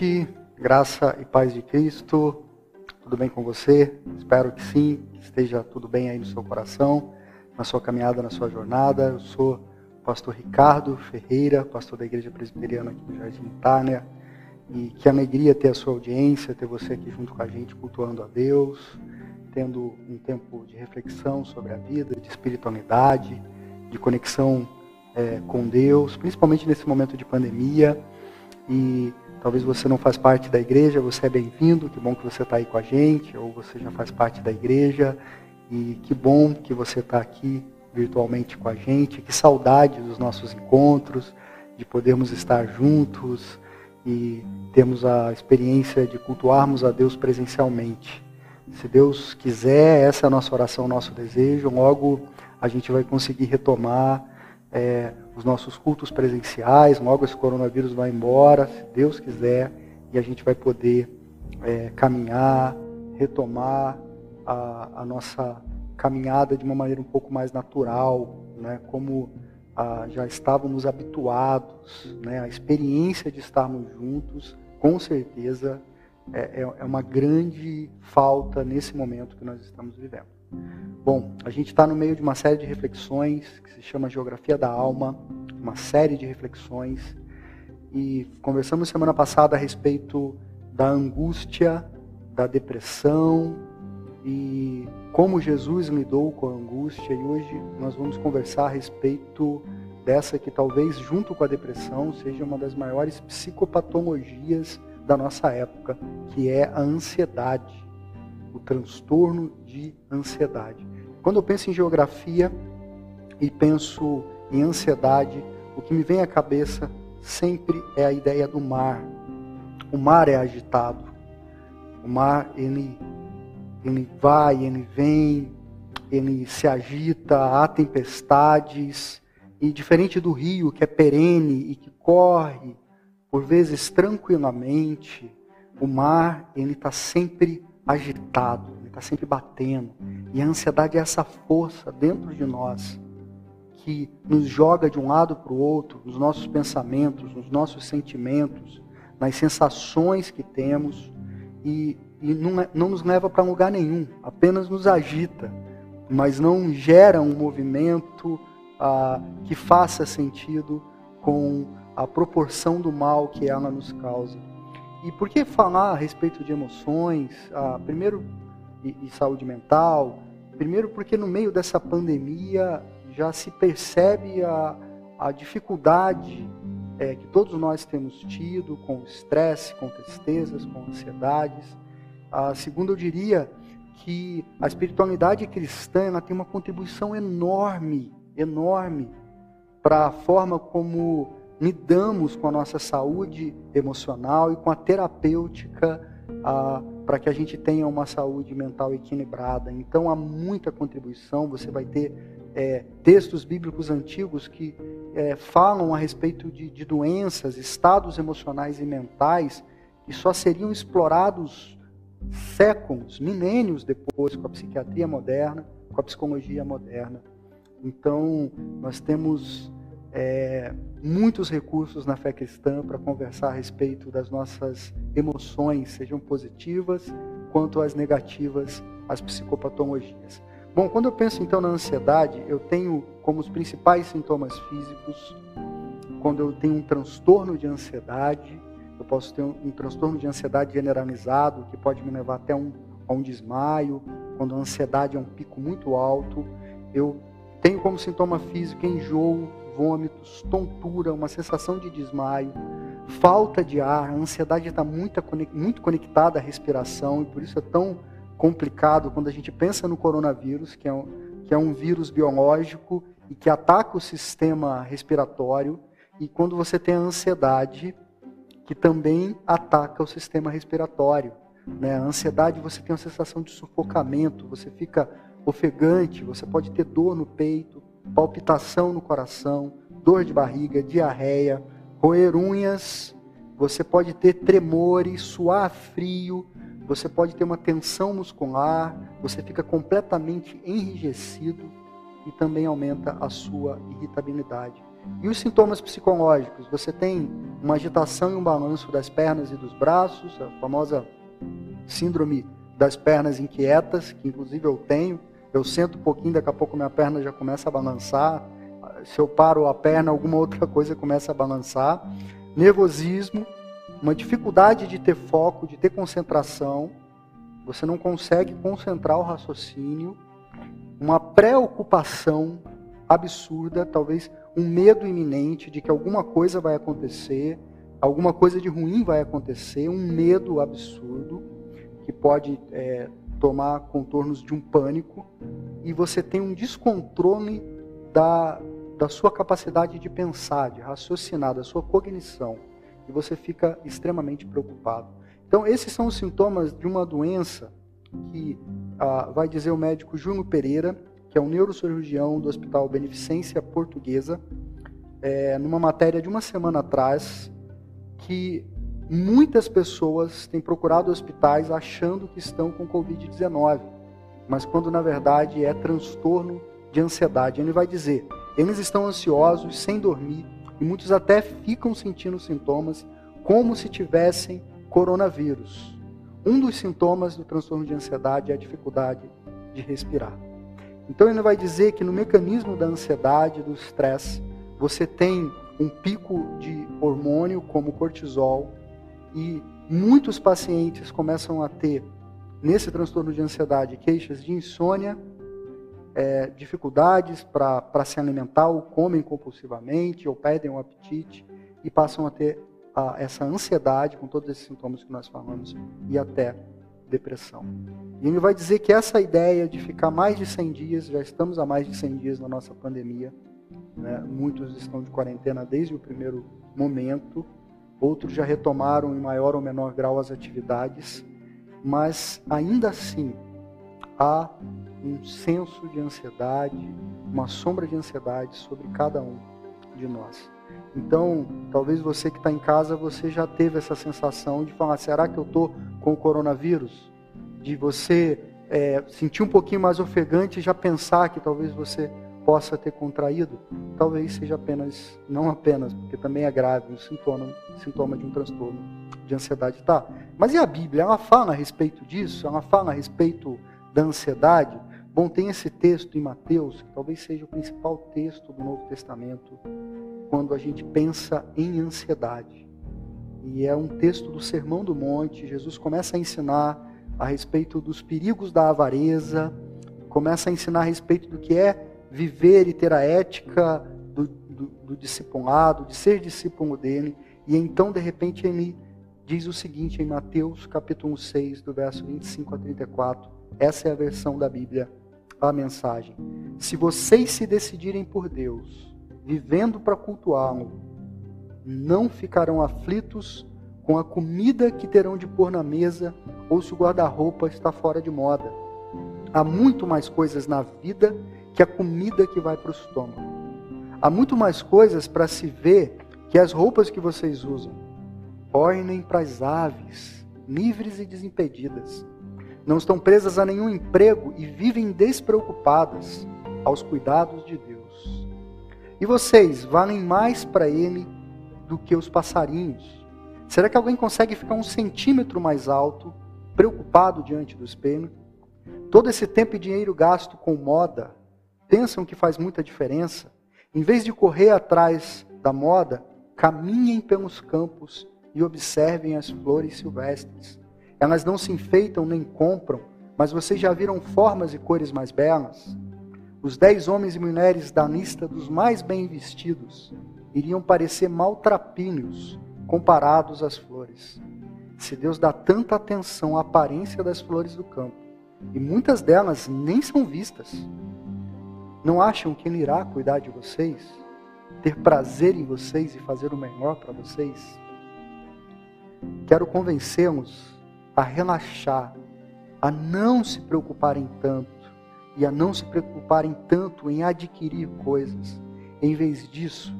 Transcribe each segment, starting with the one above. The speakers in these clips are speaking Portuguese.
noite, graça e paz de Cristo. Tudo bem com você? Espero que sim, que esteja tudo bem aí no seu coração, na sua caminhada, na sua jornada. Eu sou o pastor Ricardo Ferreira, pastor da Igreja Presbiteriana aqui no Jardim Itália. E que alegria ter a sua audiência, ter você aqui junto com a gente, cultuando a Deus, tendo um tempo de reflexão sobre a vida, de espiritualidade, de conexão é, com Deus, principalmente nesse momento de pandemia. E talvez você não faz parte da igreja, você é bem-vindo, que bom que você está aí com a gente, ou você já faz parte da igreja, e que bom que você está aqui virtualmente com a gente, que saudade dos nossos encontros, de podermos estar juntos e termos a experiência de cultuarmos a Deus presencialmente. Se Deus quiser, essa é a nossa oração, nosso desejo, logo a gente vai conseguir retomar é, os nossos cultos presenciais, logo esse coronavírus vai embora, se Deus quiser, e a gente vai poder é, caminhar, retomar a, a, nossa caminhada de uma maneira um pouco mais natural, né, como a, já estávamos habituados, né, a experiência de estarmos juntos, com certeza é, é, é uma grande falta nesse momento que nós estamos vivendo. Bom, a gente está no meio de uma série de reflexões que se chama Geografia da Alma, uma série de reflexões. E conversamos semana passada a respeito da angústia, da depressão e como Jesus lidou com a angústia. E hoje nós vamos conversar a respeito dessa que talvez, junto com a depressão, seja uma das maiores psicopatologias da nossa época, que é a ansiedade o transtorno de ansiedade. Quando eu penso em geografia e penso em ansiedade, o que me vem à cabeça sempre é a ideia do mar. O mar é agitado. O mar, ele, ele vai, ele vem, ele se agita, há tempestades. E diferente do rio, que é perene e que corre, por vezes tranquilamente, o mar, ele está sempre agitado, ele está sempre batendo. E a ansiedade é essa força dentro de nós que nos joga de um lado para o outro, nos nossos pensamentos, nos nossos sentimentos, nas sensações que temos e, e não, é, não nos leva para lugar nenhum, apenas nos agita, mas não gera um movimento ah, que faça sentido com a proporção do mal que ela nos causa. E por que falar a respeito de emoções? Ah, primeiro, e, saúde mental. Primeiro, porque no meio dessa pandemia já se percebe a, a dificuldade é, que todos nós temos tido com estresse, com tristezas, com ansiedades. Ah, segundo, eu diria que a espiritualidade cristã ela tem uma contribuição enorme, enorme para a forma como lidamos com a nossa saúde emocional e com a terapêutica para que a gente tenha uma saúde mental equilibrada. Então há muita contribuição. Você vai ter é, textos bíblicos antigos que é, falam a respeito de, de doenças, estados emocionais e mentais que só seriam explorados séculos, milênios depois com a psiquiatria moderna, com a psicologia moderna. Então nós temos é, muitos recursos na fé cristã para conversar a respeito das nossas emoções, sejam positivas quanto as negativas, as psicopatologias. Bom, quando eu penso então na ansiedade, eu tenho como os principais sintomas físicos, quando eu tenho um transtorno de ansiedade, eu posso ter um, um transtorno de ansiedade generalizado, que pode me levar até um, a um desmaio, quando a ansiedade é um pico muito alto, eu tenho como sintoma físico enjoo, vômitos, tontura, uma sensação de desmaio, falta de ar, a ansiedade está muito, muito conectada à respiração e por isso é tão complicado quando a gente pensa no coronavírus, que é um, que é um vírus biológico e que ataca o sistema respiratório, e quando você tem a ansiedade, que também ataca o sistema respiratório. Né? A ansiedade você tem uma sensação de sufocamento, você fica ofegante, você pode ter dor no peito, palpitação no coração, dor de barriga, diarreia, roer unhas, você pode ter tremores, suar frio, você pode ter uma tensão muscular, você fica completamente enrijecido e também aumenta a sua irritabilidade. E os sintomas psicológicos? Você tem uma agitação e um balanço das pernas e dos braços, a famosa síndrome das pernas inquietas, que inclusive eu tenho. Eu sento um pouquinho, daqui a pouco minha perna já começa a balançar. Se eu paro a perna, alguma outra coisa começa a balançar. Nervosismo, uma dificuldade de ter foco, de ter concentração. Você não consegue concentrar o raciocínio. Uma preocupação absurda, talvez um medo iminente de que alguma coisa vai acontecer, alguma coisa de ruim vai acontecer, um medo absurdo que pode é, tomar contornos de um pânico, e você tem um descontrole da, da sua capacidade de pensar, de raciocinar, da sua cognição, e você fica extremamente preocupado. Então, esses são os sintomas de uma doença que ah, vai dizer o médico Júnior Pereira, que é um neurocirurgião do Hospital Beneficência Portuguesa, é, numa matéria de uma semana atrás, que muitas pessoas têm procurado hospitais achando que estão com Covid-19, mas quando na verdade é transtorno de ansiedade. Ele vai dizer: eles estão ansiosos, sem dormir, e muitos até ficam sentindo sintomas como se tivessem coronavírus. Um dos sintomas do transtorno de ansiedade é a dificuldade de respirar. Então ele vai dizer que no mecanismo da ansiedade, do estresse, você tem um pico de hormônio como cortisol e muitos pacientes começam a ter nesse transtorno de ansiedade queixas de insônia, é, dificuldades para se alimentar, ou comem compulsivamente, ou perdem o apetite e passam a ter a, essa ansiedade com todos esses sintomas que nós falamos e até depressão. E ele vai dizer que essa ideia de ficar mais de 100 dias, já estamos há mais de 100 dias na nossa pandemia, né? muitos estão de quarentena desde o primeiro momento, outros já retomaram em maior ou menor grau as atividades, mas ainda assim há um senso de ansiedade, uma sombra de ansiedade sobre cada um de nós. Então, talvez você que está em casa, você já teve essa sensação de falar: será que eu estou com o coronavírus? De você é, sentir um pouquinho mais ofegante e já pensar que talvez você possa ter contraído. Talvez seja apenas, não apenas, porque também é grave, um sintoma, sintoma de um transtorno de ansiedade. Tá, mas e a Bíblia? Ela fala a respeito disso? Ela fala a respeito da ansiedade? Bom, tem esse texto em Mateus, que talvez seja o principal texto do Novo Testamento, quando a gente pensa em ansiedade. E é um texto do Sermão do Monte. Jesus começa a ensinar a respeito dos perigos da avareza, começa a ensinar a respeito do que é viver e ter a ética do, do, do discipulado, de ser discípulo dele. E então, de repente, ele diz o seguinte em Mateus capítulo 6, do verso 25 a 34. Essa é a versão da Bíblia, a mensagem. Se vocês se decidirem por Deus, vivendo para cultuá-lo, não ficarão aflitos com a comida que terão de pôr na mesa ou se o guarda-roupa está fora de moda. Há muito mais coisas na vida que a comida que vai para o estômago. Há muito mais coisas para se ver que as roupas que vocês usam. Ornem para as aves, livres e desimpedidas. Não estão presas a nenhum emprego e vivem despreocupadas aos cuidados de Deus. E vocês valem mais para ele do que os passarinhos? Será que alguém consegue ficar um centímetro mais alto, preocupado diante do espelho? Todo esse tempo e dinheiro gasto com moda, pensam que faz muita diferença? Em vez de correr atrás da moda, caminhem pelos campos e observem as flores silvestres. Elas não se enfeitam nem compram, mas vocês já viram formas e cores mais belas? Os dez homens e mulheres da lista dos mais bem vestidos iriam parecer maltrapilhos comparados às flores. Se Deus dá tanta atenção à aparência das flores do campo, e muitas delas nem são vistas, não acham que Ele irá cuidar de vocês, ter prazer em vocês e fazer o melhor para vocês? Quero convencê-los a relaxar, a não se preocuparem tanto e a não se preocuparem tanto em adquirir coisas. Em vez disso,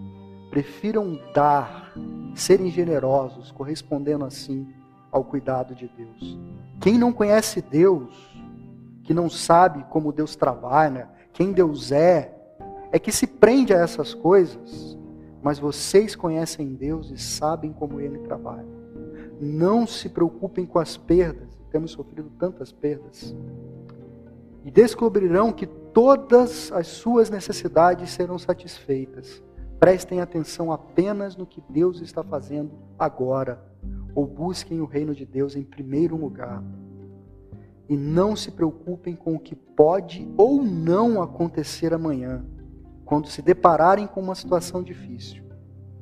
prefiram dar, serem generosos, correspondendo assim ao cuidado de Deus. Quem não conhece Deus, que não sabe como Deus trabalha, quem Deus é, é que se prende a essas coisas mas vocês conhecem Deus e sabem como Ele trabalha. Não se preocupem com as perdas, temos sofrido tantas perdas. E descobrirão que todas as suas necessidades serão satisfeitas. Prestem atenção apenas no que Deus está fazendo agora, ou busquem o reino de Deus em primeiro lugar. E não se preocupem com o que pode ou não acontecer amanhã, quando se depararem com uma situação difícil.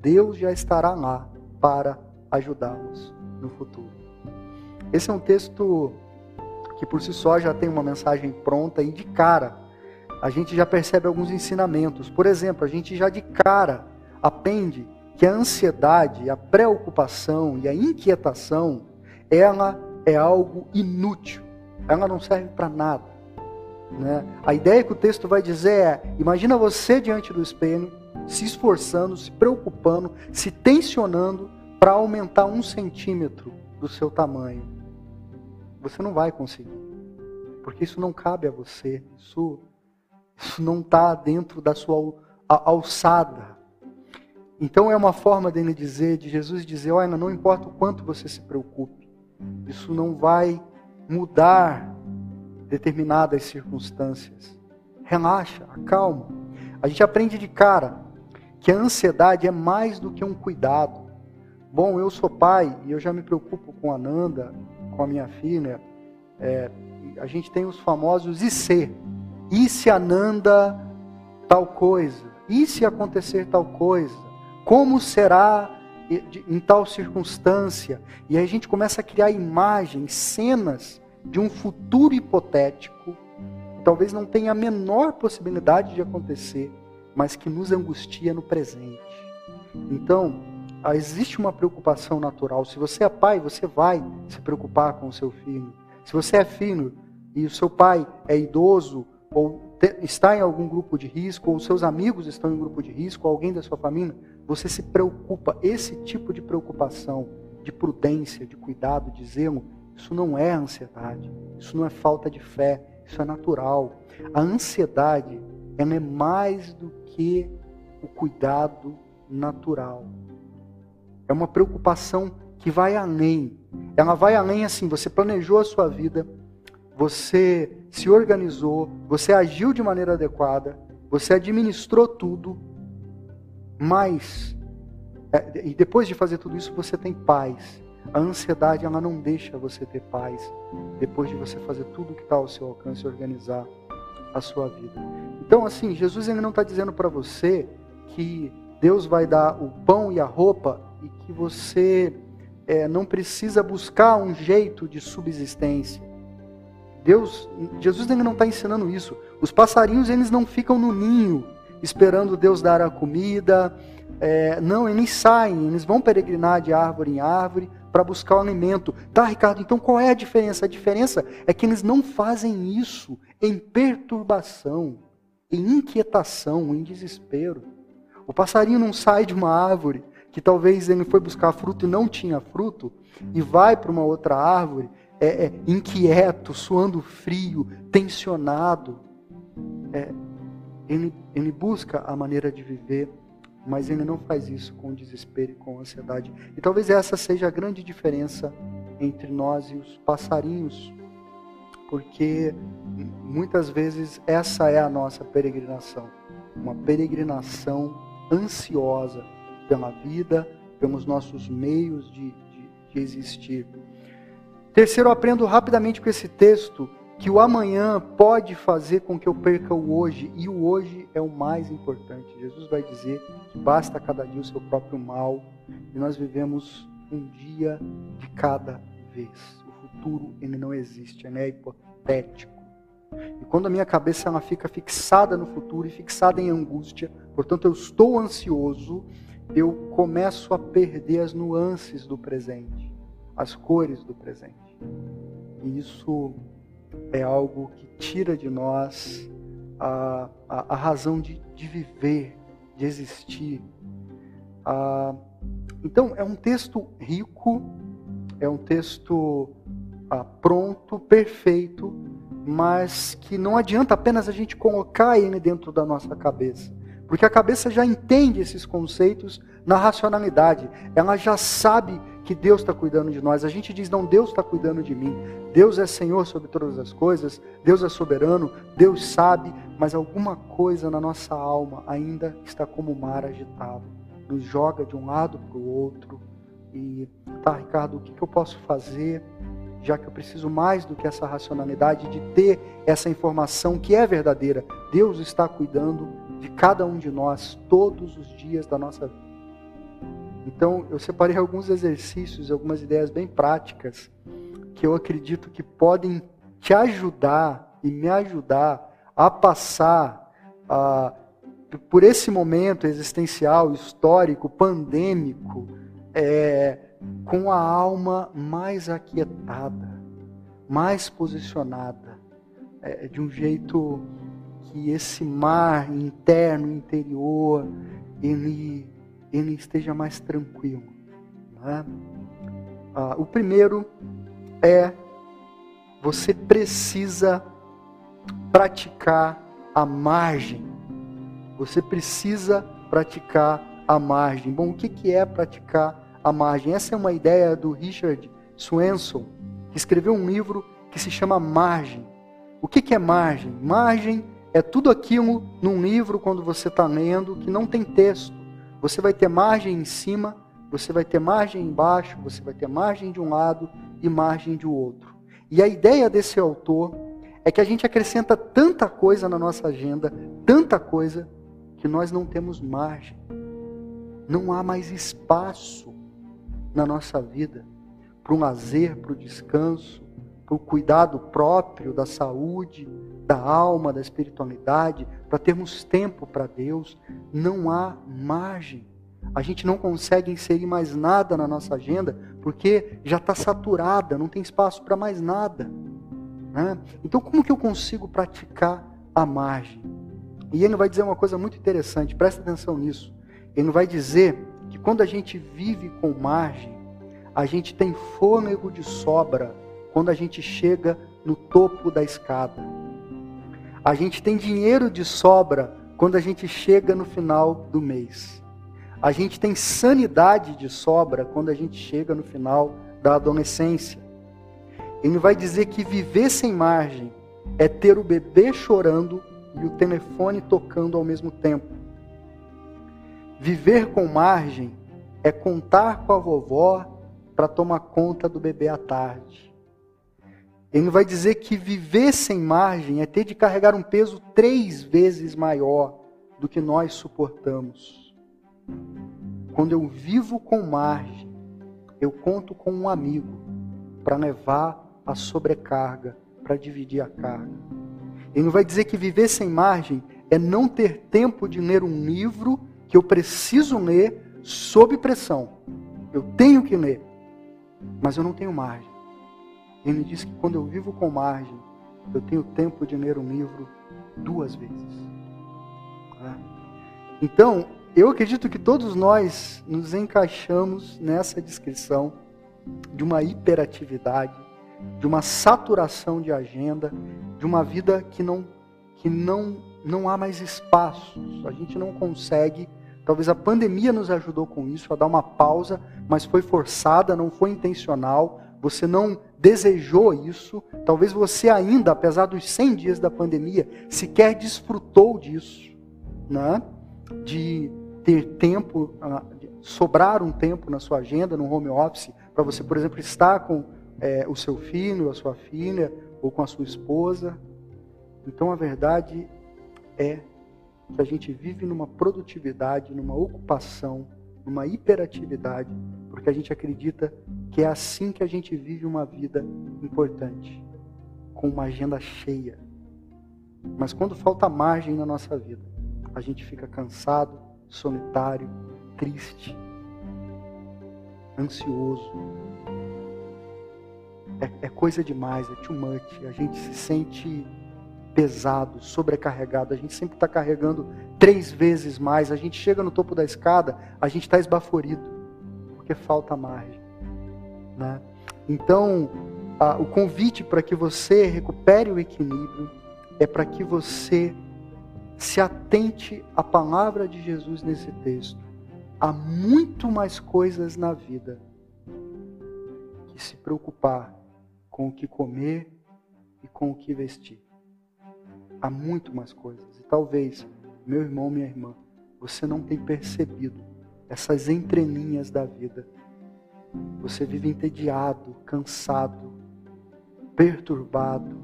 Deus já estará lá para ajudá-los no futuro. Esse é um texto que por si só já tem uma mensagem pronta e de cara a gente já percebe alguns ensinamentos. Por exemplo, a gente já de cara aprende que a ansiedade, a preocupação e a inquietação, ela é algo inútil. Ela não serve para nada. Né? A ideia que o texto vai dizer é: imagina você diante do espelho, se esforçando, se preocupando, se tensionando para aumentar um centímetro do seu tamanho. Você não vai conseguir, porque isso não cabe a você. Isso isso não está dentro da sua alçada. Então é uma forma dele dizer, de Jesus dizer, olha, não importa o quanto você se preocupe, isso não vai mudar determinadas circunstâncias. Relaxa, acalma. A gente aprende de cara que a ansiedade é mais do que um cuidado. Bom, eu sou pai e eu já me preocupo com a Nanda, com a minha filha. É, a gente tem os famosos IC, e se Ananda tal coisa? E se acontecer tal coisa? Como será em tal circunstância? E aí a gente começa a criar imagens, cenas de um futuro hipotético, que talvez não tenha a menor possibilidade de acontecer, mas que nos angustia no presente. Então, existe uma preocupação natural. Se você é pai, você vai se preocupar com o seu filho. Se você é filho e o seu pai é idoso ou está em algum grupo de risco, ou seus amigos estão em grupo de risco, ou alguém da sua família, você se preocupa. Esse tipo de preocupação, de prudência, de cuidado, de zelo, isso não é ansiedade, isso não é falta de fé, isso é natural. A ansiedade, ela é mais do que o cuidado natural. É uma preocupação que vai além. Ela vai além assim, você planejou a sua vida, você se organizou, você agiu de maneira adequada, você administrou tudo, mas é, e depois de fazer tudo isso você tem paz. A ansiedade ela não deixa você ter paz depois de você fazer tudo que está ao seu alcance organizar a sua vida. Então assim, Jesus ele não está dizendo para você que Deus vai dar o pão e a roupa e que você é, não precisa buscar um jeito de subsistência. Deus, Jesus ainda não está ensinando isso. Os passarinhos eles não ficam no ninho esperando Deus dar a comida. É, não, eles saem, eles vão peregrinar de árvore em árvore para buscar o alimento. Tá, Ricardo? Então qual é a diferença? A diferença é que eles não fazem isso em perturbação, em inquietação, em desespero. O passarinho não sai de uma árvore que talvez ele foi buscar fruto e não tinha fruto e vai para uma outra árvore é, é, inquieto, suando frio, tensionado. É, ele, ele busca a maneira de viver, mas ele não faz isso com desespero e com ansiedade. E talvez essa seja a grande diferença entre nós e os passarinhos, porque muitas vezes essa é a nossa peregrinação uma peregrinação ansiosa pela vida, pelos nossos meios de, de, de existir. Terceiro, aprendo rapidamente com esse texto que o amanhã pode fazer com que eu perca o hoje, e o hoje é o mais importante. Jesus vai dizer que basta cada dia o seu próprio mal, e nós vivemos um dia de cada vez. O futuro ele não existe, ele é hipotético. E quando a minha cabeça ela fica fixada no futuro e fixada em angústia, portanto eu estou ansioso, eu começo a perder as nuances do presente, as cores do presente. E isso é algo que tira de nós a, a, a razão de, de, viver, de existir. Ah, então, é um texto rico, é um texto ah, pronto, perfeito, mas que não adianta apenas a gente colocar ele dentro da nossa cabeça. Porque a cabeça já entende esses conceitos na racionalidade. Ela já sabe que Deus está cuidando de nós. A gente diz, não, Deus está cuidando de mim. Deus é Senhor sobre todas as coisas. Deus é soberano. Deus sabe. Mas alguma coisa na nossa alma ainda está como o mar agitado. Nos joga de um lado para o outro. E, tá, Ricardo, o que, que eu posso fazer? já que eu preciso mais do que essa racionalidade de ter essa informação que é verdadeira. Deus está cuidando de cada um de nós todos os dias da nossa vida. Então, eu separei alguns exercícios, algumas ideias bem práticas que eu acredito que podem te ajudar e me ajudar a passar uh, por esse momento existencial, histórico, pandêmico, é, com a alma mais aquietada, mais posicionada, é, de um jeito que esse mar interno, interior, ele, ele esteja mais tranquilo. Né? Ah, o primeiro é você precisa praticar a margem. Você precisa praticar a margem. Bom, o que, que é praticar a margem. Essa é uma ideia do Richard Swenson, que escreveu um livro que se chama Margem. O que, que é margem? Margem é tudo aquilo num livro, quando você está lendo, que não tem texto. Você vai ter margem em cima, você vai ter margem embaixo, você vai ter margem de um lado e margem de outro. E a ideia desse autor é que a gente acrescenta tanta coisa na nossa agenda, tanta coisa, que nós não temos margem. Não há mais espaço na nossa vida, para o lazer, para o descanso, para o cuidado próprio da saúde, da alma, da espiritualidade, para termos tempo para Deus, não há margem. A gente não consegue inserir mais nada na nossa agenda porque já está saturada, não tem espaço para mais nada. Né? Então, como que eu consigo praticar a margem? E ele vai dizer uma coisa muito interessante, presta atenção nisso. Ele vai dizer que quando a gente vive com margem, a gente tem fôlego de sobra quando a gente chega no topo da escada. A gente tem dinheiro de sobra quando a gente chega no final do mês. A gente tem sanidade de sobra quando a gente chega no final da adolescência. Ele vai dizer que viver sem margem é ter o bebê chorando e o telefone tocando ao mesmo tempo. Viver com margem é contar com a vovó para tomar conta do bebê à tarde. Ele vai dizer que viver sem margem é ter de carregar um peso três vezes maior do que nós suportamos. Quando eu vivo com margem, eu conto com um amigo para levar a sobrecarga, para dividir a carga. Ele vai dizer que viver sem margem é não ter tempo de ler um livro que eu preciso ler sob pressão. Eu tenho que ler, mas eu não tenho margem. Ele diz que quando eu vivo com margem, eu tenho tempo de ler um livro duas vezes. Ah. Então, eu acredito que todos nós nos encaixamos nessa descrição de uma hiperatividade, de uma saturação de agenda, de uma vida que não que não não há mais espaços. A gente não consegue Talvez a pandemia nos ajudou com isso, a dar uma pausa, mas foi forçada, não foi intencional. Você não desejou isso. Talvez você ainda, apesar dos 100 dias da pandemia, sequer desfrutou disso, né? De ter tempo, ah, sobrar um tempo na sua agenda, no home office, para você, por exemplo, estar com é, o seu filho, a sua filha, ou com a sua esposa. Então a verdade é que a gente vive numa produtividade, numa ocupação, numa hiperatividade, porque a gente acredita que é assim que a gente vive uma vida importante, com uma agenda cheia. Mas quando falta margem na nossa vida, a gente fica cansado, solitário, triste, ansioso. É, é coisa demais, é too much. A gente se sente pesado, sobrecarregado. A gente sempre está carregando três vezes mais. A gente chega no topo da escada, a gente está esbaforido, porque falta margem. Né? Então, a, o convite para que você recupere o equilíbrio é para que você se atente à palavra de Jesus nesse texto. Há muito mais coisas na vida que se preocupar com o que comer e com o que vestir. Há muito mais coisas. E talvez, meu irmão, minha irmã, você não tenha percebido essas entrelinhas da vida. Você vive entediado, cansado, perturbado,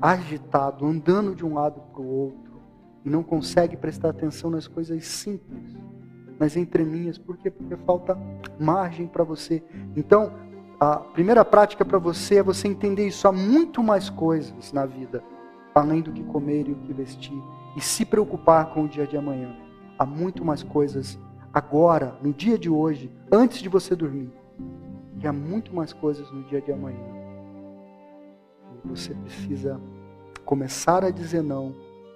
agitado, andando de um lado para o outro e não consegue prestar atenção nas coisas simples, nas entrelinhas. Por quê? Porque falta margem para você. Então, a primeira prática para você é você entender isso. Há muito mais coisas na vida, além do que comer e o que vestir, e se preocupar com o dia de amanhã. Há muito mais coisas agora, no dia de hoje, antes de você dormir. E há muito mais coisas no dia de amanhã. E você precisa começar a dizer não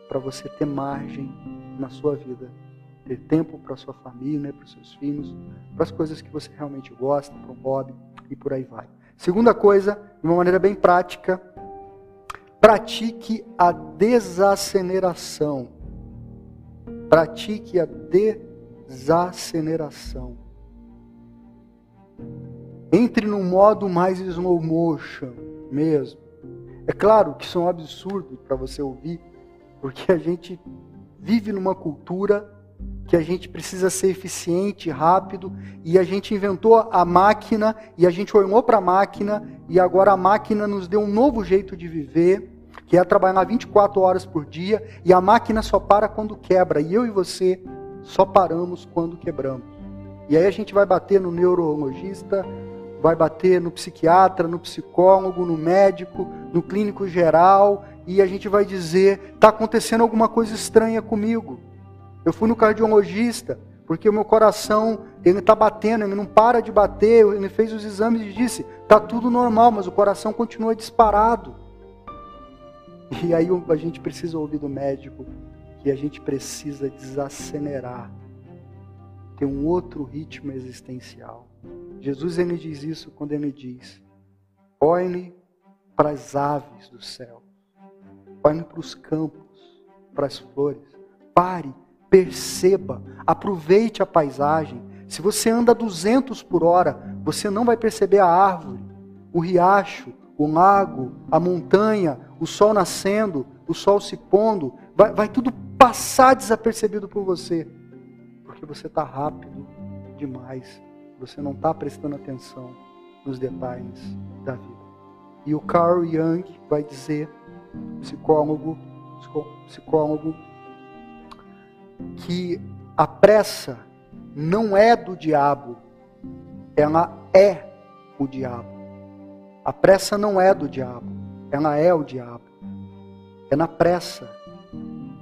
para você ter margem na sua vida. Ter tempo para sua família, né, para os seus filhos, para as coisas que você realmente gosta, para um hobby e por aí vai. Segunda coisa, de uma maneira bem prática, pratique a desaceleração. Pratique a desaceleração. Entre no modo mais slow motion mesmo. É claro que isso é um absurdo para você ouvir, porque a gente vive numa cultura que a gente precisa ser eficiente, rápido, e a gente inventou a máquina, e a gente olhou para a máquina, e agora a máquina nos deu um novo jeito de viver, que é trabalhar 24 horas por dia, e a máquina só para quando quebra, e eu e você só paramos quando quebramos. E aí a gente vai bater no neurologista, vai bater no psiquiatra, no psicólogo, no médico, no clínico geral, e a gente vai dizer: está acontecendo alguma coisa estranha comigo. Eu fui no cardiologista, porque o meu coração ele está batendo, ele não para de bater. Ele fez os exames e disse: está tudo normal, mas o coração continua disparado. E aí a gente precisa ouvir do médico que a gente precisa desacelerar, ter um outro ritmo existencial. Jesus ele diz isso quando ele diz: olhe para as aves do céu, olhe para os campos, para as flores, pare perceba, aproveite a paisagem. Se você anda a 200 por hora, você não vai perceber a árvore, o riacho, o lago, a montanha, o sol nascendo, o sol se pondo, vai, vai tudo passar desapercebido por você, porque você está rápido demais, você não está prestando atenção nos detalhes da vida. E o Carl Jung vai dizer, psicólogo, psicólogo que a pressa não é do diabo, ela é o diabo. A pressa não é do diabo, ela é o diabo. É na pressa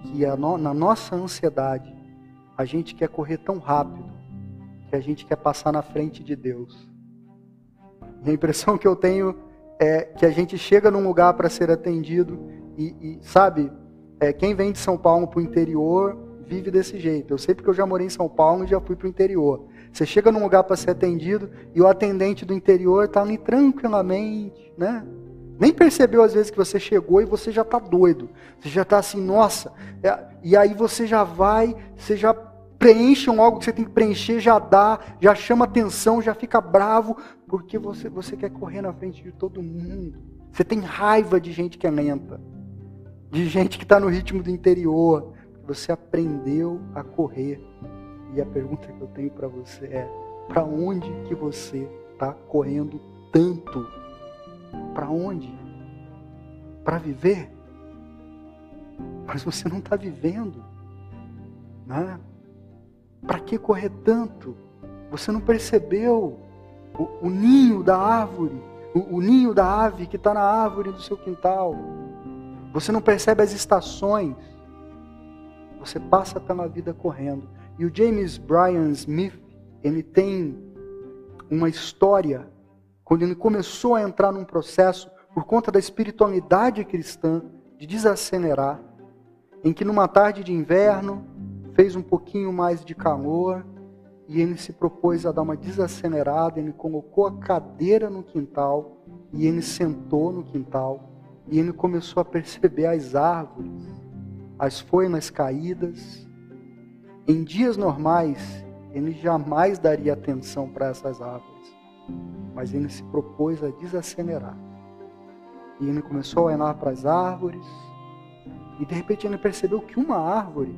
que no, na nossa ansiedade a gente quer correr tão rápido que a gente quer passar na frente de Deus. E a impressão que eu tenho é que a gente chega num lugar para ser atendido e, e sabe, é, quem vem de São Paulo para o interior vive desse jeito. Eu sei porque eu já morei em São Paulo e já fui para o interior. Você chega num lugar para ser atendido e o atendente do interior está ali tranquilamente, né? Nem percebeu às vezes que você chegou e você já está doido. Você já está assim, nossa. É, e aí você já vai, você já preenche algo que você tem que preencher, já dá, já chama atenção, já fica bravo, porque você, você quer correr na frente de todo mundo. Você tem raiva de gente que é lenta, de gente que está no ritmo do interior, você aprendeu a correr. E a pergunta que eu tenho para você é: para onde que você está correndo tanto? Para onde? Para viver? Mas você não está vivendo. Né? Para que correr tanto? Você não percebeu o, o ninho da árvore, o, o ninho da ave que está na árvore do seu quintal. Você não percebe as estações. Você passa pela vida correndo. E o James Bryan Smith, ele tem uma história, quando ele começou a entrar num processo, por conta da espiritualidade cristã, de desacelerar, em que numa tarde de inverno, fez um pouquinho mais de calor, e ele se propôs a dar uma desacelerada, ele colocou a cadeira no quintal, e ele sentou no quintal, e ele começou a perceber as árvores as foinas caídas. Em dias normais, ele jamais daria atenção para essas árvores, mas ele se propôs a desacelerar. E ele começou a olhar para as árvores, e de repente ele percebeu que uma árvore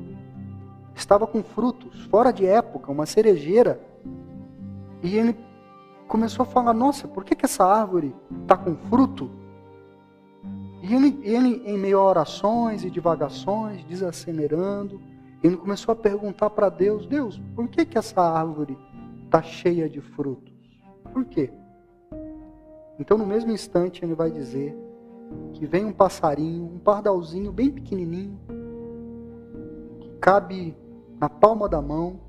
estava com frutos, fora de época, uma cerejeira. E ele começou a falar: Nossa, por que, que essa árvore está com fruto? E ele, ele, em meio a orações e divagações, desacelerando, ele começou a perguntar para Deus: Deus, por que, que essa árvore está cheia de frutos? Por quê? Então, no mesmo instante, ele vai dizer que vem um passarinho, um pardalzinho bem pequenininho, que cabe na palma da mão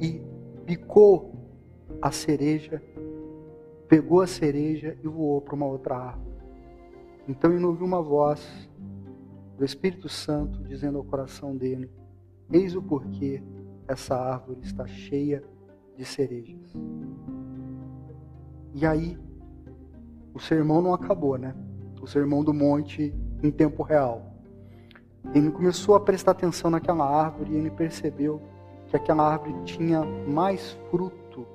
e picou a cereja, pegou a cereja e voou para uma outra árvore. Então ele ouviu uma voz do Espírito Santo dizendo ao coração dele: Eis o porquê essa árvore está cheia de cerejas. E aí, o sermão não acabou, né? O sermão do monte em tempo real. Ele começou a prestar atenção naquela árvore e ele percebeu que aquela árvore tinha mais fruto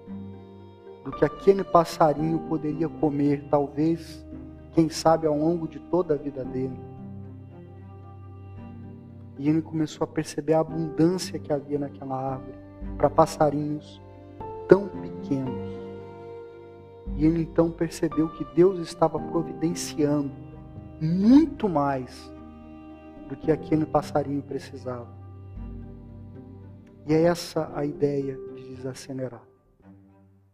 do que aquele passarinho poderia comer, talvez quem sabe ao longo de toda a vida dele. E ele começou a perceber a abundância que havia naquela árvore para passarinhos tão pequenos. E ele então percebeu que Deus estava providenciando muito mais do que aquele passarinho precisava. E é essa a ideia de desacelerar.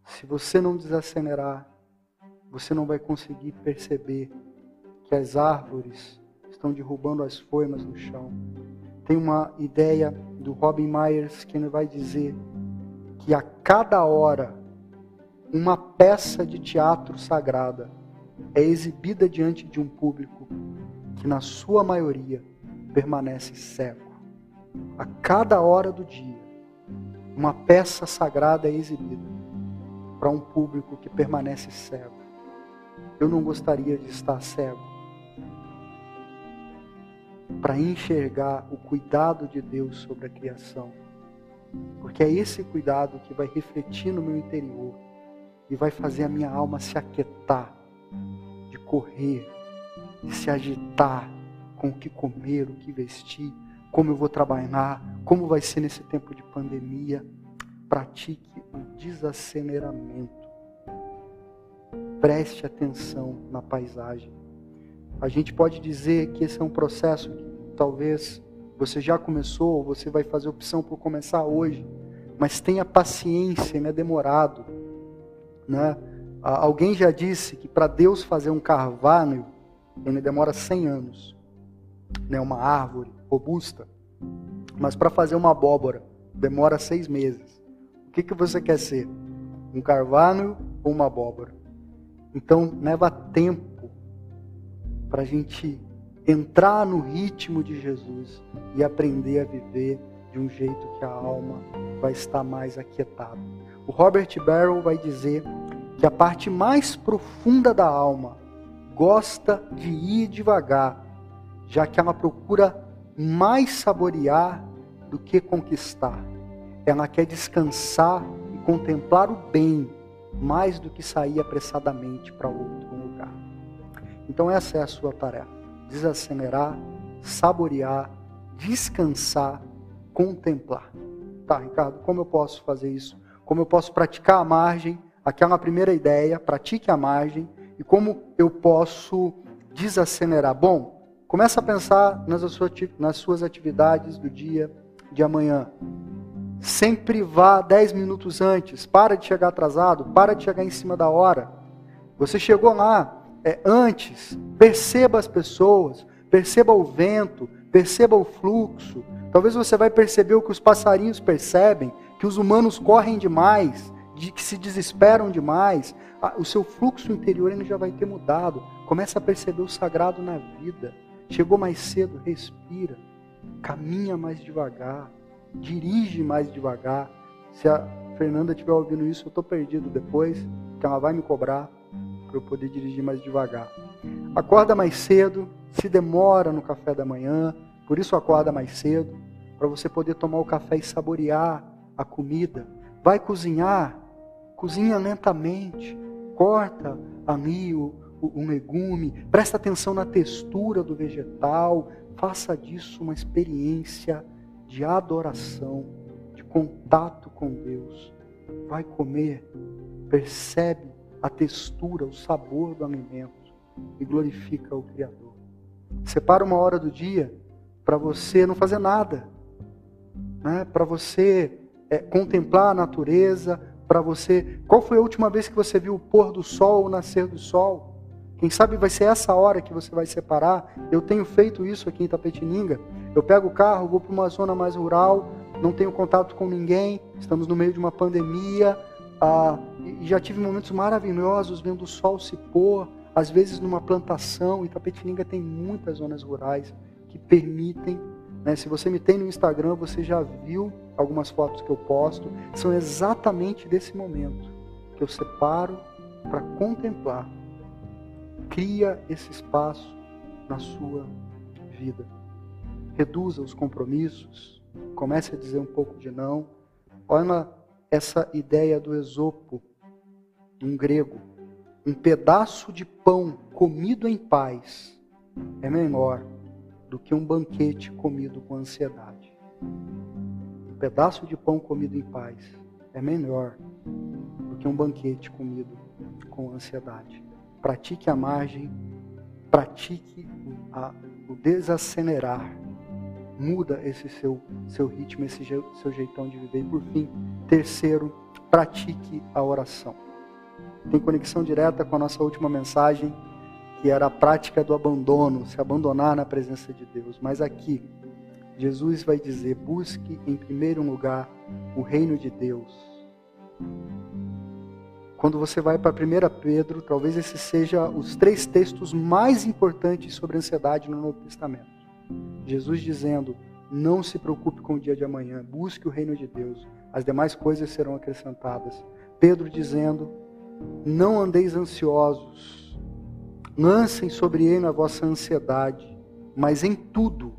Se você não desacelerar, você não vai conseguir perceber que as árvores estão derrubando as formas no chão. Tem uma ideia do Robin Myers que ele vai dizer que a cada hora uma peça de teatro sagrada é exibida diante de um público que, na sua maioria, permanece cego. A cada hora do dia, uma peça sagrada é exibida para um público que permanece cego. Eu não gostaria de estar cego para enxergar o cuidado de Deus sobre a criação. Porque é esse cuidado que vai refletir no meu interior e vai fazer a minha alma se aquietar, de correr, de se agitar com o que comer, o que vestir, como eu vou trabalhar, como vai ser nesse tempo de pandemia. Pratique o desaceleramento preste atenção na paisagem. A gente pode dizer que esse é um processo que talvez você já começou, ou você vai fazer opção por começar hoje, mas tenha paciência, não é demorado. Né? Alguém já disse que para Deus fazer um carvalho, ele demora 100 anos. Né? Uma árvore robusta. Mas para fazer uma abóbora, demora seis meses. O que, que você quer ser? Um carvalho ou uma abóbora? Então, leva tempo para a gente entrar no ritmo de Jesus e aprender a viver de um jeito que a alma vai estar mais aquietada. O Robert Barrow vai dizer que a parte mais profunda da alma gosta de ir devagar, já que ela procura mais saborear do que conquistar. Ela quer descansar e contemplar o bem mais do que sair apressadamente para outro lugar. Então, essa é a sua tarefa: desacelerar, saborear, descansar, contemplar. Tá, Ricardo, como eu posso fazer isso? Como eu posso praticar a margem? Aquela primeira ideia, pratique a margem. E como eu posso desacelerar? Bom, começa a pensar nas suas atividades do dia de amanhã. Sempre vá 10 minutos antes. Para de chegar atrasado, para de chegar em cima da hora. Você chegou lá é, antes, perceba as pessoas, perceba o vento, perceba o fluxo. Talvez você vai perceber o que os passarinhos percebem, que os humanos correm demais, de que se desesperam demais. O seu fluxo interior ele já vai ter mudado. Começa a perceber o sagrado na vida. Chegou mais cedo, respira. Caminha mais devagar dirige mais devagar. Se a Fernanda estiver ouvindo isso, eu estou perdido depois, que ela vai me cobrar para eu poder dirigir mais devagar. acorda mais cedo, se demora no café da manhã, por isso acorda mais cedo, para você poder tomar o café e saborear a comida. Vai cozinhar, cozinha lentamente, corta ali o, um legume, presta atenção na textura do vegetal, faça disso uma experiência de adoração, de contato com Deus. Vai comer, percebe a textura, o sabor do alimento e glorifica o Criador. Separa uma hora do dia para você não fazer nada, né? para você é, contemplar a natureza, para você. Qual foi a última vez que você viu o pôr do sol ou o nascer do sol? Quem sabe vai ser essa hora que você vai separar. Eu tenho feito isso aqui em Tapetininga. Eu pego o carro, vou para uma zona mais rural, não tenho contato com ninguém, estamos no meio de uma pandemia. Ah, e já tive momentos maravilhosos vendo o sol se pôr, às vezes numa plantação. Itapetininga tem muitas zonas rurais que permitem. Né, se você me tem no Instagram, você já viu algumas fotos que eu posto. São exatamente desse momento que eu separo para contemplar Cria esse espaço na sua vida. Reduza os compromissos. Comece a dizer um pouco de não. Olha essa ideia do Esopo, um grego. Um pedaço de pão comido em paz é menor do que um banquete comido com ansiedade. Um pedaço de pão comido em paz é melhor do que um banquete comido com ansiedade pratique a margem, pratique a, o desacelerar. Muda esse seu, seu ritmo, esse seu jeitão de viver. E por fim, terceiro, pratique a oração. Tem conexão direta com a nossa última mensagem, que era a prática do abandono, se abandonar na presença de Deus. Mas aqui, Jesus vai dizer: busque em primeiro lugar o reino de Deus quando você vai para 1 Pedro, talvez esse seja os três textos mais importantes sobre ansiedade no Novo Testamento. Jesus dizendo: Não se preocupe com o dia de amanhã, busque o reino de Deus, as demais coisas serão acrescentadas. Pedro dizendo: Não andeis ansiosos, lancem sobre ele a vossa ansiedade, mas em tudo.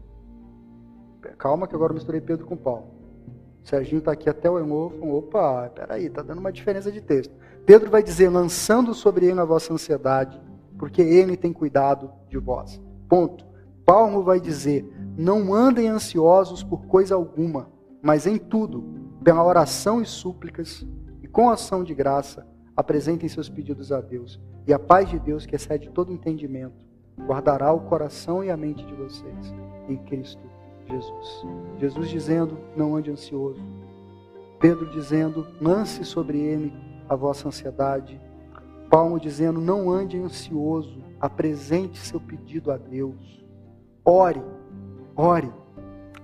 Calma que agora eu misturei Pedro com Paulo. Serginho está aqui até o Emor, opa, peraí, está dando uma diferença de texto. Pedro vai dizer: lançando sobre ele a vossa ansiedade, porque ele tem cuidado de vós. Ponto. Paulo vai dizer: não andem ansiosos por coisa alguma, mas em tudo, pela oração e súplicas e com ação de graça, apresentem seus pedidos a Deus. E a paz de Deus, que excede todo entendimento, guardará o coração e a mente de vocês em Cristo Jesus. Jesus dizendo: não ande ansioso. Pedro dizendo: lance sobre ele a vossa ansiedade. Paulo dizendo: não ande ansioso, apresente seu pedido a Deus. Ore, ore.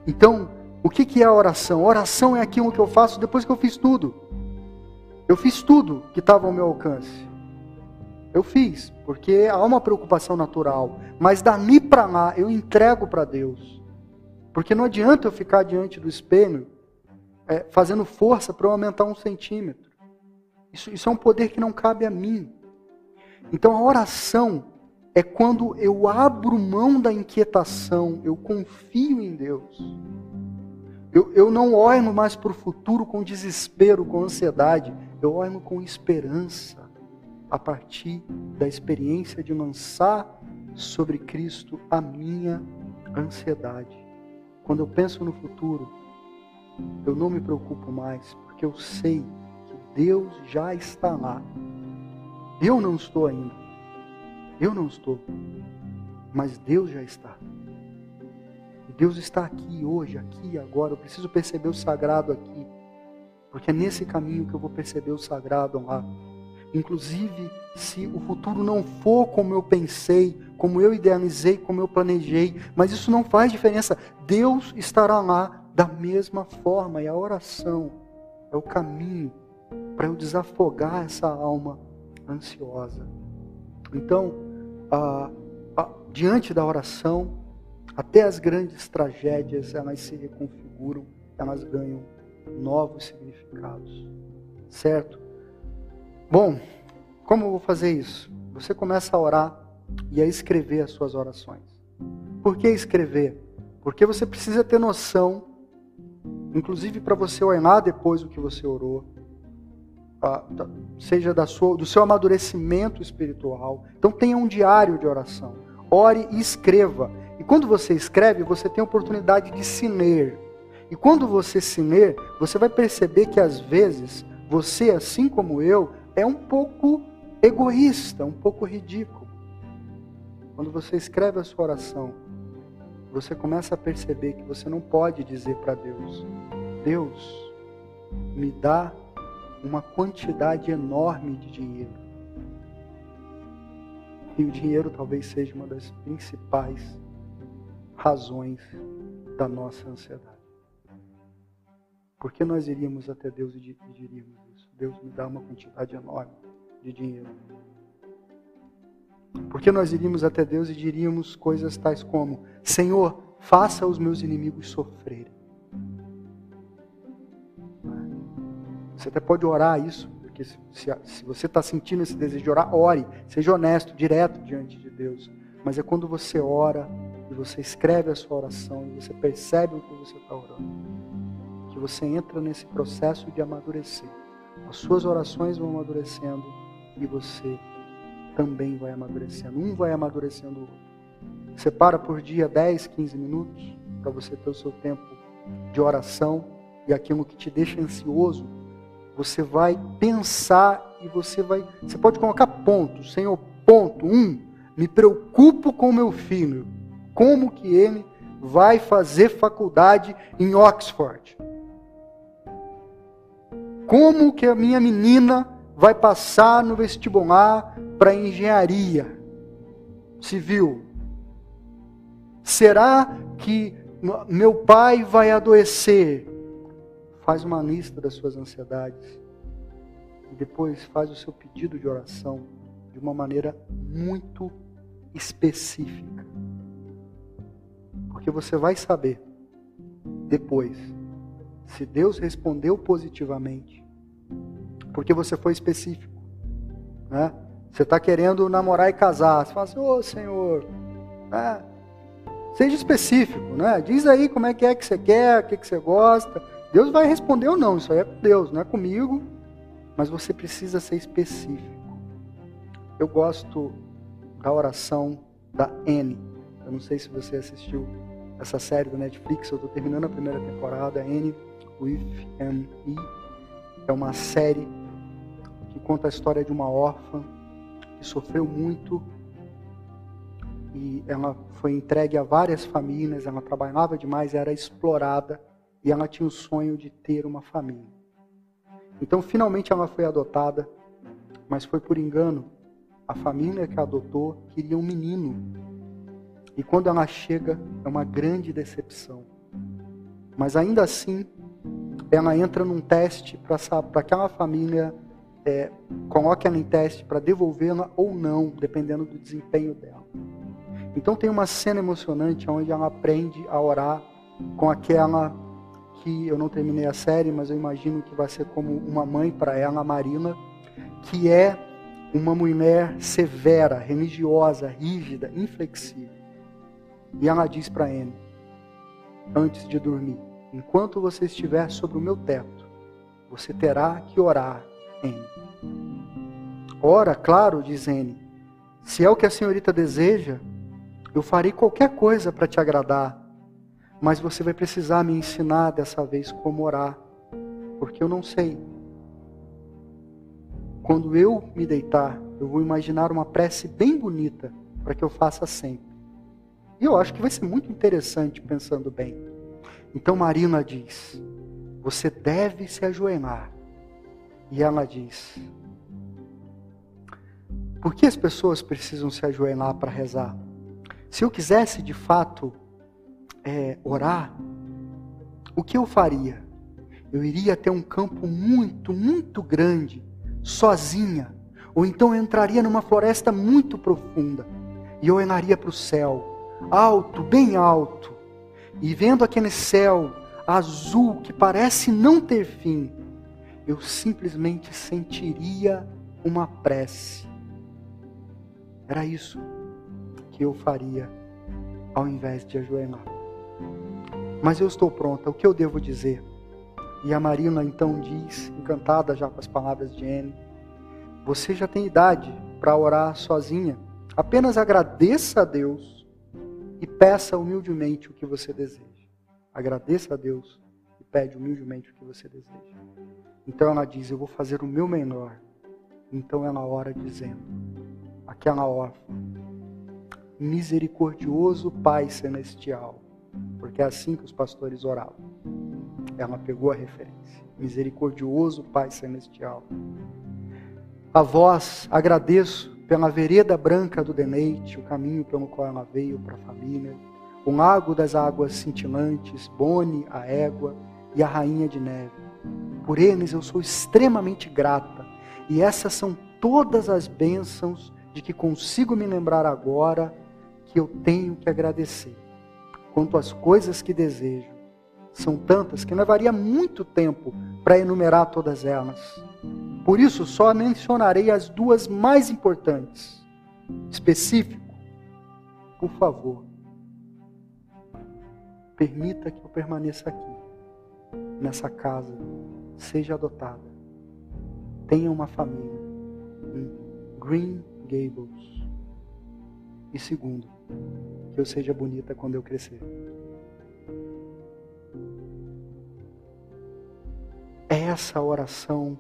Então, o que é a oração? A oração é aquilo que eu faço depois que eu fiz tudo. Eu fiz tudo que estava ao meu alcance. Eu fiz, porque há uma preocupação natural. Mas dali para lá, eu entrego para Deus. Porque não adianta eu ficar diante do espelho é, fazendo força para eu aumentar um centímetro. Isso, isso é um poder que não cabe a mim. Então a oração é quando eu abro mão da inquietação, eu confio em Deus. Eu, eu não olho mais para o futuro com desespero, com ansiedade, eu olho com esperança, a partir da experiência de lançar sobre Cristo a minha ansiedade. Quando eu penso no futuro, eu não me preocupo mais, porque eu sei Deus já está lá. Eu não estou ainda. Eu não estou. Mas Deus já está. Deus está aqui hoje, aqui agora. Eu preciso perceber o sagrado aqui. Porque é nesse caminho que eu vou perceber o sagrado lá. Inclusive, se o futuro não for como eu pensei, como eu idealizei, como eu planejei, mas isso não faz diferença. Deus estará lá da mesma forma. E a oração é o caminho para eu desafogar essa alma ansiosa. Então, ah, ah, diante da oração, até as grandes tragédias elas se reconfiguram, elas ganham novos significados, certo? Bom, como eu vou fazer isso? Você começa a orar e a escrever as suas orações. Por que escrever? Porque você precisa ter noção, inclusive para você olhar depois o que você orou, seja da sua, do seu amadurecimento espiritual. Então tenha um diário de oração. Ore e escreva. E quando você escreve, você tem a oportunidade de se ler. E quando você se ler, você vai perceber que às vezes você, assim como eu, é um pouco egoísta, um pouco ridículo. Quando você escreve a sua oração, você começa a perceber que você não pode dizer para Deus: Deus, me dá uma quantidade enorme de dinheiro. E o dinheiro talvez seja uma das principais razões da nossa ansiedade. Porque nós iríamos até Deus e diríamos isso: Deus me dá uma quantidade enorme de dinheiro. Porque nós iríamos até Deus e diríamos coisas tais como: Senhor, faça os meus inimigos sofrerem. Você até pode orar isso, porque se, se, se você está sentindo esse desejo de orar, ore. Seja honesto, direto diante de Deus. Mas é quando você ora e você escreve a sua oração e você percebe o que você está orando, que você entra nesse processo de amadurecer. As suas orações vão amadurecendo e você também vai amadurecendo. Um vai amadurecendo o outro. Separa por dia 10, 15 minutos para você ter o seu tempo de oração e aquilo que te deixa ansioso, você vai pensar e você vai. Você pode colocar pontos. Senhor, ponto um, me preocupo com meu filho. Como que ele vai fazer faculdade em Oxford? Como que a minha menina vai passar no vestibular para engenharia civil? Será que meu pai vai adoecer? Faz uma lista das suas ansiedades e depois faz o seu pedido de oração de uma maneira muito específica. Porque você vai saber depois se Deus respondeu positivamente, porque você foi específico. Né? Você está querendo namorar e casar. Você fala assim, ô oh, Senhor, né? seja específico, né? Diz aí como é que é que você quer, o que, que você gosta. Deus vai responder ou não, isso aí é com Deus, não é comigo, mas você precisa ser específico. Eu gosto da oração da N. Eu não sei se você assistiu essa série do Netflix, eu estou terminando a primeira temporada, N with an E. É uma série que conta a história de uma órfã que sofreu muito e ela foi entregue a várias famílias, ela trabalhava demais, era explorada e ela tinha o sonho de ter uma família. Então, finalmente ela foi adotada, mas foi por engano. A família que a adotou queria um menino. E quando ela chega, é uma grande decepção. Mas ainda assim, ela entra num teste para aquela família é, coloque ela em teste para devolvê-la ou não, dependendo do desempenho dela. Então tem uma cena emocionante onde ela aprende a orar com aquela que eu não terminei a série, mas eu imagino que vai ser como uma mãe para ela, a Marina, que é uma mulher severa, religiosa, rígida, inflexível. E ela diz para Anne, antes de dormir: Enquanto você estiver sobre o meu teto, você terá que orar, Anne. Ora, claro, diz Anne, se é o que a senhorita deseja, eu farei qualquer coisa para te agradar mas você vai precisar me ensinar dessa vez como orar, porque eu não sei. Quando eu me deitar, eu vou imaginar uma prece bem bonita para que eu faça sempre. E eu acho que vai ser muito interessante pensando bem. Então Marina diz: Você deve se ajoelhar. E ela diz: Por que as pessoas precisam se ajoelhar para rezar? Se eu quisesse de fato é, orar, o que eu faria? Eu iria até um campo muito, muito grande, sozinha. Ou então eu entraria numa floresta muito profunda. E eu olharia para o céu, alto, bem alto. E vendo aquele céu azul que parece não ter fim, eu simplesmente sentiria uma prece. Era isso. que eu faria ao invés de ajoelhar. Mas eu estou pronta, o que eu devo dizer? E a Marina então diz, encantada já com as palavras de Anne, você já tem idade para orar sozinha. Apenas agradeça a Deus e peça humildemente o que você deseja. Agradeça a Deus e pede humildemente o que você deseja. Então ela diz: Eu vou fazer o meu menor. Então ela ora dizendo: Aquela órfã, misericordioso Pai Celestial, porque é assim que os pastores oravam. Ela pegou a referência: Misericordioso Pai Celestial. A vós agradeço pela vereda branca do deneite, o caminho pelo qual ela veio para a família, o lago das águas cintilantes, Boni, a égua e a rainha de neve. Por eles eu sou extremamente grata, e essas são todas as bênçãos de que consigo me lembrar agora que eu tenho que agradecer. Quanto às coisas que desejo, são tantas que levaria muito tempo para enumerar todas elas. Por isso, só mencionarei as duas mais importantes. Específico, por favor, permita que eu permaneça aqui, nessa casa, seja adotada, tenha uma família em Green Gables. E segundo, que eu seja bonita quando eu crescer. É essa oração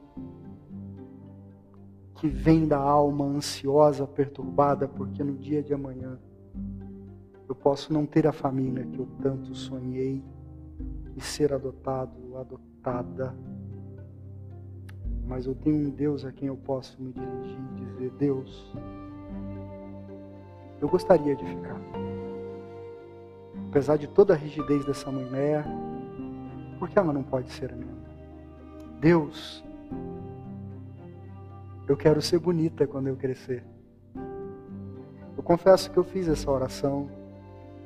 que vem da alma ansiosa, perturbada, porque no dia de amanhã eu posso não ter a família que eu tanto sonhei e ser adotado, adotada. Mas eu tenho um Deus a quem eu posso me dirigir e dizer: Deus, eu gostaria de ficar. Apesar de toda a rigidez dessa mulher, por que ela não pode ser a minha? Deus, eu quero ser bonita quando eu crescer. Eu confesso que eu fiz essa oração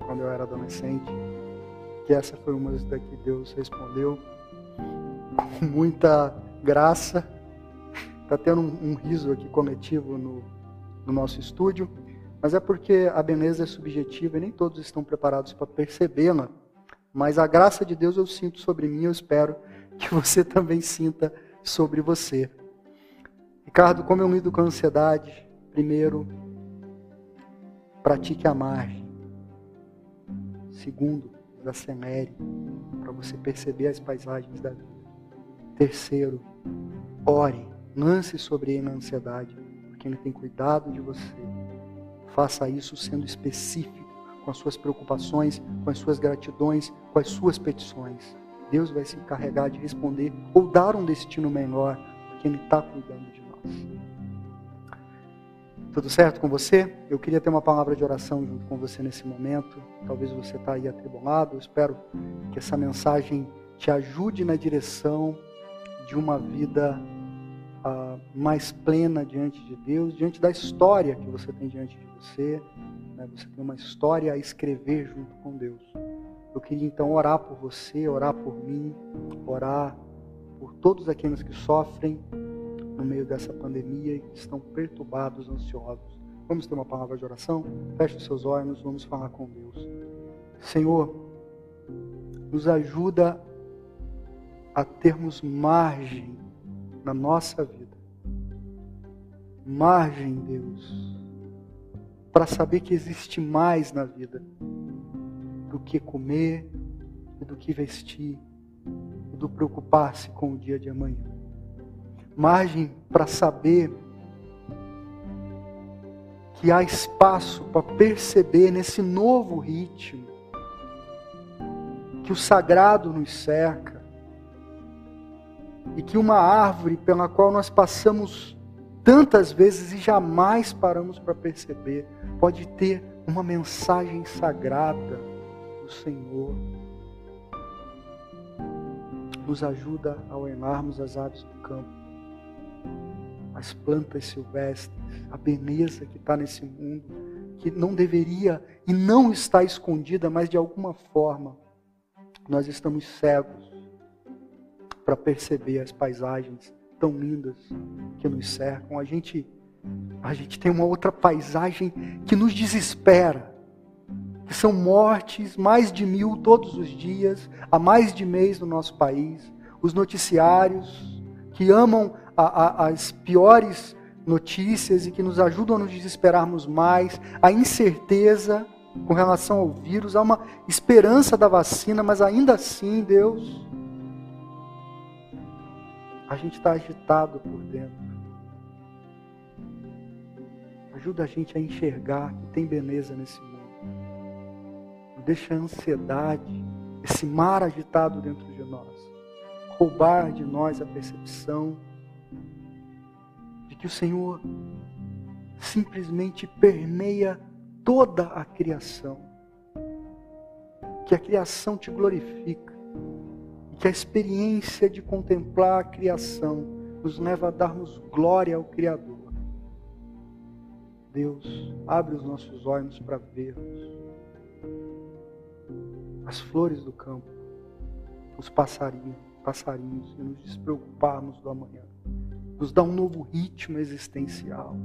quando eu era adolescente, que essa foi uma das que Deus respondeu com muita graça. Está tendo um, um, riso aqui coletivo no, no nosso estúdio, mas é porque a beleza é subjetiva e nem todos estão preparados para percebê-la. Mas a graça de Deus eu sinto sobre mim, eu espero que você também sinta sobre você. Ricardo, como eu lido com a ansiedade? Primeiro, pratique a margem. Segundo, acelere para você perceber as paisagens da vida. Terceiro, ore, lance sobre ele a ansiedade, porque ele tem cuidado de você. Faça isso sendo específico com as suas preocupações, com as suas gratidões, com as suas petições. Deus vai se encarregar de responder ou dar um destino melhor, porque Ele está cuidando de tudo certo com você? Eu queria ter uma palavra de oração junto com você nesse momento. Talvez você está aí atribulado. Eu espero que essa mensagem te ajude na direção de uma vida mais plena diante de Deus, diante da história que você tem diante de você. Né? Você tem uma história a escrever junto com Deus. Eu queria então orar por você, orar por mim, orar por todos aqueles que sofrem no meio dessa pandemia e que estão perturbados, ansiosos. Vamos ter uma palavra de oração? Feche os seus olhos, vamos falar com Deus. Senhor, nos ajuda a termos margem na nossa vida. Margem, Deus, para saber que existe mais na vida do que comer do que vestir do preocupar-se com o dia de amanhã margem para saber que há espaço para perceber nesse novo ritmo que o sagrado nos cerca e que uma árvore pela qual nós passamos tantas vezes e jamais paramos para perceber pode ter uma mensagem sagrada do Senhor. Nos ajuda a olharmos as aves do campo as plantas silvestres, a beleza que está nesse mundo, que não deveria e não está escondida, mas de alguma forma nós estamos cegos para perceber as paisagens tão lindas que nos cercam. A gente a gente tem uma outra paisagem que nos desespera. Que são mortes, mais de mil todos os dias, há mais de mês no nosso país. Os noticiários que amam a, a, as piores notícias e que nos ajudam a nos desesperarmos mais. A incerteza com relação ao vírus, há uma esperança da vacina, mas ainda assim, Deus, a gente está agitado por dentro. Ajuda a gente a enxergar que tem beleza nesse mundo. Não deixa a ansiedade, esse mar agitado dentro de nós, roubar de nós a percepção de que o Senhor simplesmente permeia toda a criação. Que a criação te glorifica. Que a experiência de contemplar a criação nos leva a darmos glória ao Criador. Deus, abre os nossos olhos para vermos as flores do campo, os passarinhos, passarinhos e nos despreocuparmos do amanhã. Nos dá um novo ritmo existencial.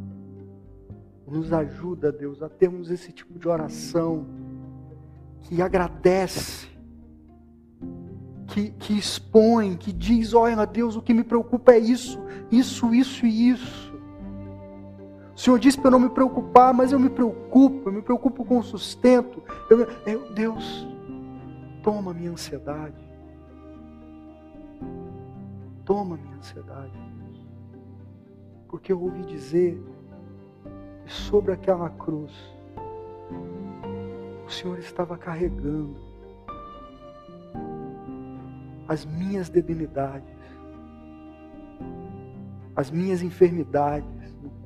Nos ajuda, Deus, a termos esse tipo de oração que agradece, que, que expõe, que diz: olha, Deus, o que me preocupa é isso, isso, isso e isso. O Senhor disse para eu não me preocupar, mas eu me preocupo, eu me preocupo com o sustento. Eu, eu, Deus, toma minha ansiedade. Toma minha ansiedade. Porque eu ouvi dizer que sobre aquela cruz, o Senhor estava carregando as minhas debilidades, as minhas enfermidades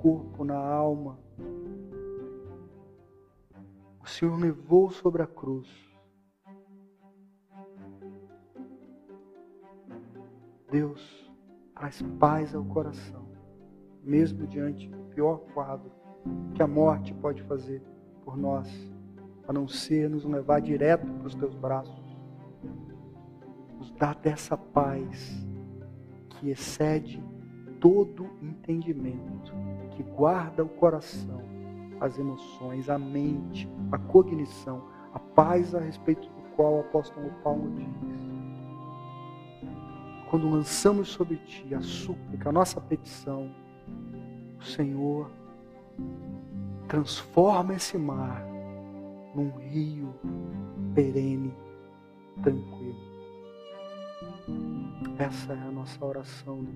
corpo, na alma. O Senhor levou sobre a cruz. Deus traz paz ao coração, mesmo diante do pior quadro que a morte pode fazer por nós, a não ser nos levar direto para os teus braços. Dá dessa paz que excede todo entendimento que guarda o coração, as emoções, a mente, a cognição, a paz a respeito do qual o apóstolo Paulo diz. Quando lançamos sobre ti a súplica, a nossa petição, o Senhor transforma esse mar num rio perene, tranquilo. Essa é a nossa oração.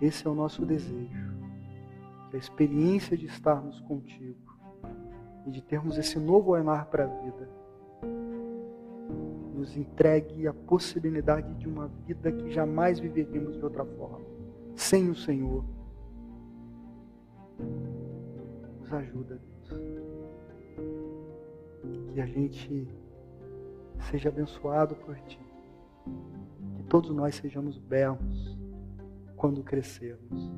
Esse é o nosso desejo a experiência de estarmos contigo e de termos esse novo olhar para a vida nos entregue a possibilidade de uma vida que jamais viveríamos de outra forma, sem o Senhor. Nos ajuda, Deus. Que a gente seja abençoado por Ti. Que todos nós sejamos belos quando crescermos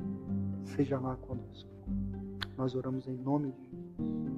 seja lá conosco. Nós oramos em nome de Jesus.